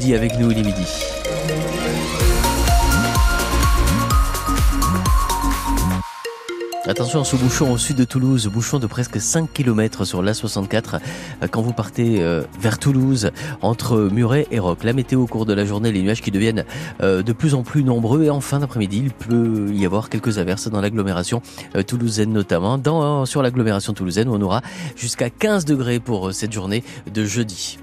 Dit avec nous, il midi. Attention ce bouchon au sud de Toulouse, bouchon de presque 5 km sur l'A64 euh, quand vous partez euh, vers Toulouse entre Muret et Roc. La météo au cours de la journée, les nuages qui deviennent euh, de plus en plus nombreux et en fin d'après-midi, il peut y avoir quelques averses dans l'agglomération toulousaine notamment. Dans, sur l'agglomération toulousaine, on aura jusqu'à 15 degrés pour cette journée de jeudi.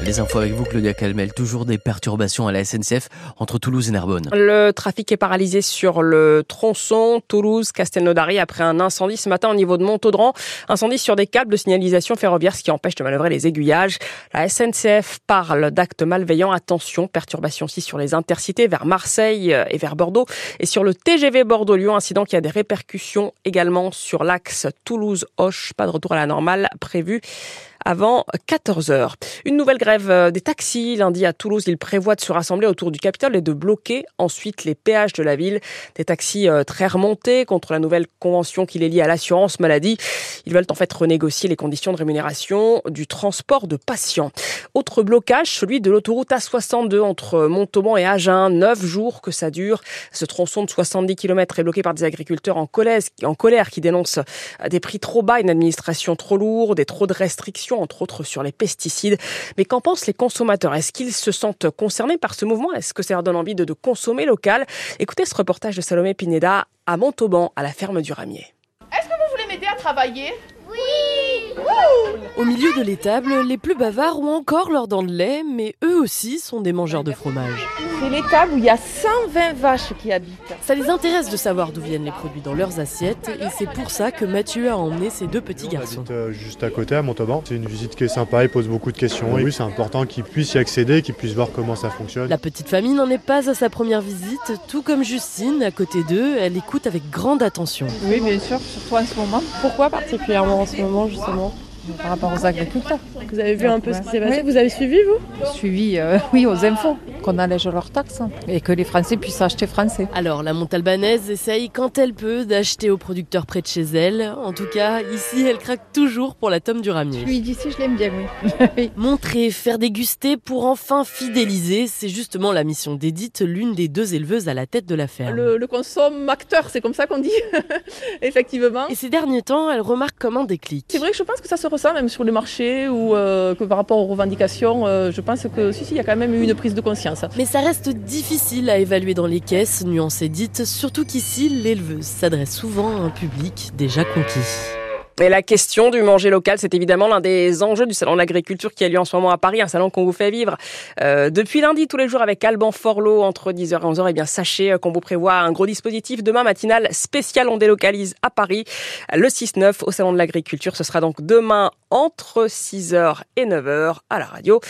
Les infos avec vous, Claudia Calmel. Toujours des perturbations à la SNCF entre Toulouse et Narbonne. Le trafic est paralysé sur le tronçon Toulouse-Castelnaudary après un incendie ce matin au niveau de Montaudran. Incendie sur des câbles de signalisation ferroviaire, ce qui empêche de manœuvrer les aiguillages. La SNCF parle d'actes malveillants. Attention, perturbations aussi sur les intercités vers Marseille et vers Bordeaux. Et sur le TGV Bordeaux-Lyon, incident qui a des répercussions également sur l'axe Toulouse-Hoche. Pas de retour à la normale prévu avant 14 heures. Une nouvelle grève euh, des taxis. Lundi à Toulouse, ils prévoient de se rassembler autour du Capitole et de bloquer ensuite les péages de la ville. Des taxis euh, très remontés contre la nouvelle convention qui les lie à l'assurance maladie. Ils veulent en fait renégocier les conditions de rémunération du transport de patients. Autre blocage, celui de l'autoroute A62 entre Montauban et Agen. Neuf jours que ça dure. Ce tronçon de 70 km est bloqué par des agriculteurs en colère, en colère qui dénoncent des prix trop bas, une administration trop lourde et trop de restrictions entre autres sur les pesticides. Mais qu'en pensent les consommateurs? Est-ce qu'ils se sentent concernés par ce mouvement? Est-ce que ça leur donne envie de, consommer local? Écoutez ce reportage de Salomé Pineda à Montauban, à la ferme du Ramier. Est-ce que vous voulez m'aider à travailler? Au milieu de l'étable, les plus bavards ont encore leurs dents de lait, mais eux aussi sont des mangeurs de fromage. C'est l'étable où il y a 120 vaches qui habitent. Ça les intéresse de savoir d'où viennent les produits dans leurs assiettes, et c'est pour ça que Mathieu a emmené ses deux petits garçons. On habite, euh, juste à côté, à Montauban. C'est une visite qui est sympa, il pose beaucoup de questions. Et oui, c'est important qu'ils puissent y accéder, qu'ils puissent voir comment ça fonctionne. La petite famille n'en est pas à sa première visite, tout comme Justine, à côté d'eux, elle écoute avec grande attention. Oui, bien sûr, surtout en ce moment. Pourquoi particulièrement en ce moment, justement? Par rapport aux agriculteurs. Vous avez vu un peu ce qui s'est passé? Vous avez suivi, vous? Suivi, euh, oui, aux infos, qu'on allège leurs taxes et que les Français puissent acheter français. Alors, la montalbanaise essaye quand elle peut d'acheter aux producteurs près de chez elle. En tout cas, ici, elle craque toujours pour la tome du ramier. Lui d'ici, je l'aime bien, oui. Montrer, faire déguster pour enfin fidéliser, c'est justement la mission d'Edith, l'une des deux éleveuses à la tête de la ferme. Le, le consomme-acteur, c'est comme ça qu'on dit, effectivement. Et ces derniers temps, elle remarque comme un déclic. C'est vrai que je pense que ça se ressent même sur les marchés ou euh, que par rapport aux revendications, euh, je pense que si, si, il y a quand même eu une prise de conscience. Mais ça reste difficile à évaluer dans les caisses, nuance Edith, surtout qu'ici, l'éleveuse s'adresse souvent à un public déjà conquis. Et la question du manger local, c'est évidemment l'un des enjeux du salon de l'agriculture qui a lieu en ce moment à Paris, un salon qu'on vous fait vivre euh, depuis lundi tous les jours avec Alban Forlot entre 10h et 11h. Et bien sachez qu'on vous prévoit un gros dispositif demain matinal spécial on délocalise à Paris le 6-9 au salon de l'agriculture. Ce sera donc demain entre 6h et 9h à la radio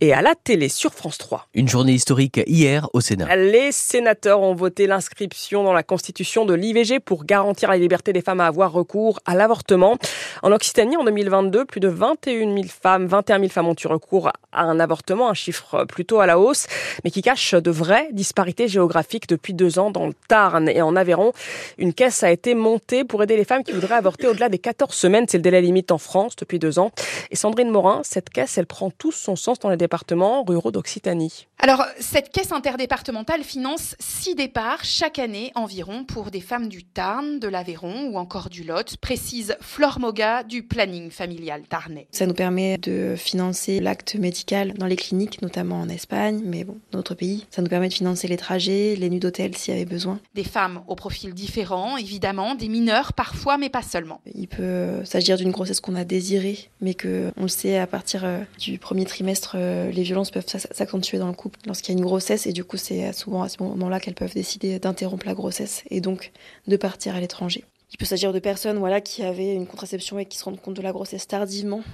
et à la télé sur France 3. Une journée historique hier au Sénat. Les sénateurs ont voté l'inscription dans la Constitution de l'IVG pour garantir la liberté des femmes à avoir recours à l'avortement. En Occitanie, en 2022, plus de 21 000 femmes, 21 000 femmes ont eu recours à un avortement, un chiffre plutôt à la hausse, mais qui cache de vraies disparités géographiques depuis deux ans dans le Tarn et en Aveyron. Une caisse a été montée pour aider les femmes qui voudraient avorter au-delà des 14 semaines. C'est le délai limite en France depuis deux ans. Et Sandrine Morin, cette caisse, elle prend tout son sens dans les départements ruraux d'Occitanie. Alors, cette caisse interdépartementale finance six départs chaque année environ pour des femmes du Tarn, de l'Aveyron ou encore du Lot, précise Flore Moga du planning familial tarnais. Ça nous permet de financer l'acte médical dans les cliniques, notamment en Espagne, mais bon, dans d'autres pays. Ça nous permet de financer les trajets, les nuits d'hôtel s'il y avait besoin. Des femmes au profil différent, évidemment, des mineurs parfois, mais pas seulement. Il peut s'agir d'une grossesse qu'on a désirée, mais que on le sait à partir euh, du premier trimestre, euh, les violences peuvent s'accentuer dans le couple lorsqu'il y a une grossesse et du coup c'est souvent à ce moment-là qu'elles peuvent décider d'interrompre la grossesse et donc de partir à l'étranger. Il peut s'agir de personnes voilà, qui avaient une contraception et qui se rendent compte de la grossesse tardivement.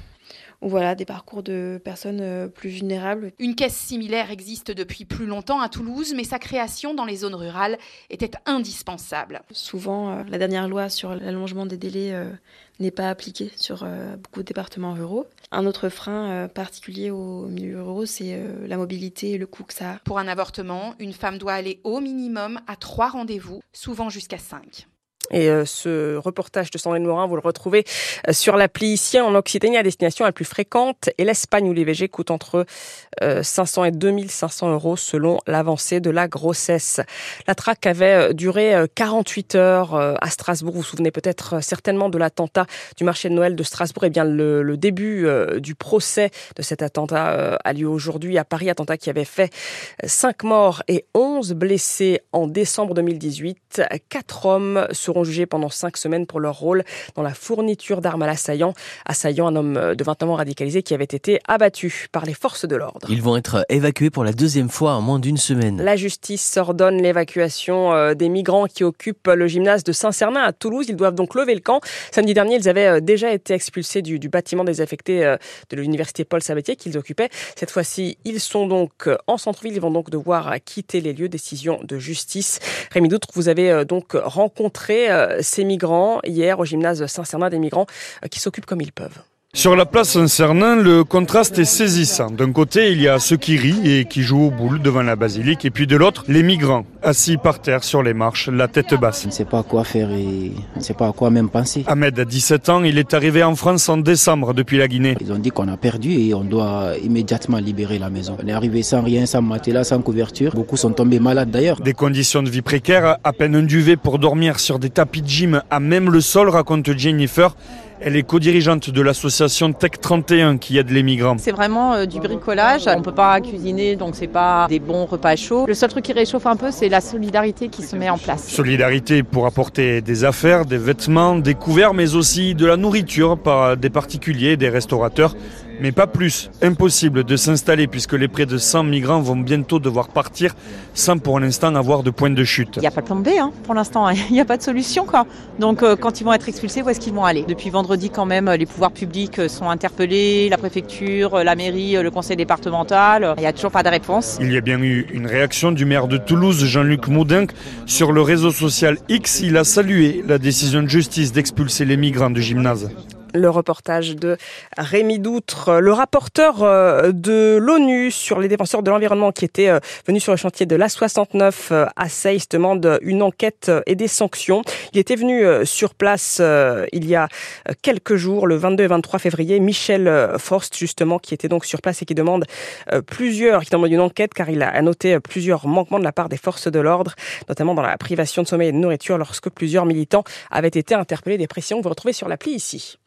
Ou voilà, des parcours de personnes euh, plus vulnérables. Une caisse similaire existe depuis plus longtemps à Toulouse, mais sa création dans les zones rurales était indispensable. Souvent, euh, la dernière loi sur l'allongement des délais euh, n'est pas appliquée sur beaucoup de départements ruraux. Un autre frein particulier au milieu ruraux, c'est la mobilité et le coût que ça a. Pour un avortement, une femme doit aller au minimum à trois rendez-vous, souvent jusqu'à cinq. Et euh, ce reportage de Sandrine Morin, vous le retrouvez euh, sur l'appli ici en Occitanie, à destination la plus fréquente et l'Espagne où l'IVG coûte entre 500 euh, et 2500 euros selon l'avancée de la grossesse. La traque avait duré 48 heures à Strasbourg. Vous vous souvenez peut-être certainement de l'attentat du marché de Noël de Strasbourg. Eh bien le, le début du procès de cet attentat a lieu aujourd'hui à Paris, attentat qui avait fait 5 morts et 11 blessés en décembre 2018. Quatre hommes seront jugés pendant cinq semaines pour leur rôle dans la fourniture d'armes à l'assaillant. Assaillant, un homme de 20 ans radicalisé qui avait été abattu par les forces de l'ordre. Ils vont être évacués pour la deuxième fois en moins d'une semaine. La justice ordonne l'évacuation euh, des migrants qui occupent le gymnase de Saint-Cernin à Toulouse. Ils doivent donc lever le camp. Samedi dernier, ils avaient euh, déjà été expulsés du, bâtiment désaffecté euh, de l'université Paul Sabatier qu'ils occupaient. Cette fois-ci, ils sont donc en centre-ville. Ils vont donc devoir quitter les lieux. Décision de justice. Rémi Doutre, vous avez donc rencontré euh, ces migrants hier au gymnase Saint-Cernin, des migrants euh, qui s'occupent comme ils peuvent. Sur la place Saint-Cernin, le contraste est saisissant. D'un côté, il y a ceux qui rient et qui jouent au boule devant la basilique, et puis de l'autre, les migrants, assis par terre sur les marches, la tête basse. On ne sait pas quoi faire et on ne sait pas à quoi même penser. Ahmed a 17 ans, il est arrivé en France en décembre depuis la Guinée. Ils ont dit qu'on a perdu et on doit immédiatement libérer la maison. On est arrivé sans rien, sans matelas, sans couverture. Beaucoup sont tombés malades d'ailleurs. Des conditions de vie précaires, à peine un duvet pour dormir sur des tapis de gym à même le sol, raconte Jennifer. Elle est co-dirigeante de l'association Tech 31 qui aide les migrants. C'est vraiment euh, du bricolage. On peut pas cuisiner, donc c'est pas des bons repas chauds. Le seul truc qui réchauffe un peu, c'est la solidarité qui se met en place. Solidarité pour apporter des affaires, des vêtements, des couverts, mais aussi de la nourriture par des particuliers, des restaurateurs mais pas plus. Impossible de s'installer puisque les près de 100 migrants vont bientôt devoir partir sans pour l'instant avoir de point de chute. Il n'y a pas de plan B hein, pour l'instant, hein. il n'y a pas de solution. Quoi. Donc euh, quand ils vont être expulsés, où est-ce qu'ils vont aller? Depuis vendredi quand même, les pouvoirs publics sont interpellés, la préfecture, la mairie, le conseil départemental, il n'y a toujours pas de réponse. Il y a bien eu une réaction du maire de Toulouse, Jean-Luc Moudinque, sur le réseau social X. Il a salué la décision de justice d'expulser les migrants du gymnase le reportage de Rémi Doutre, le rapporteur euh, de l'ONU sur les défenseurs de l'environnement qui était euh, venu sur le chantier de l'A69 euh, à Seyss demande une enquête et des sanctions. Il était venu sur place il y a quelques jours, le 22 et 23 février, Michel Forst justement qui était donc sur place et qui demande plusieurs, qui demande une enquête car il a noté plusieurs manquements de la part des forces de l'ordre, notamment dans la privation de sommeil et de nourriture lorsque plusieurs militants avaient été interpellés des pressions que vous retrouvez sur l'appli ici.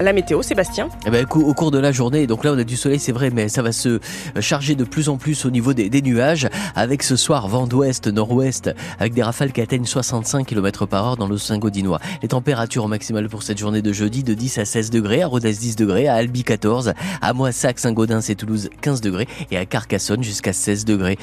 La météo, Sébastien? Eh ben, Au cours de la journée, donc là on a du soleil, c'est vrai, mais ça va se charger de plus en plus au niveau des, des nuages, avec ce soir vent d'ouest, nord-ouest, avec des rafales qui atteignent 65 km par heure dans le Saint-Gaudinois. Les températures maximales pour cette journée de jeudi de 10 à 16 degrés, à Rodez 10 degrés, à Albi 14, à Moissac, Saint-Gaudens et Toulouse 15 degrés, et à Carcassonne jusqu'à 16 degrés.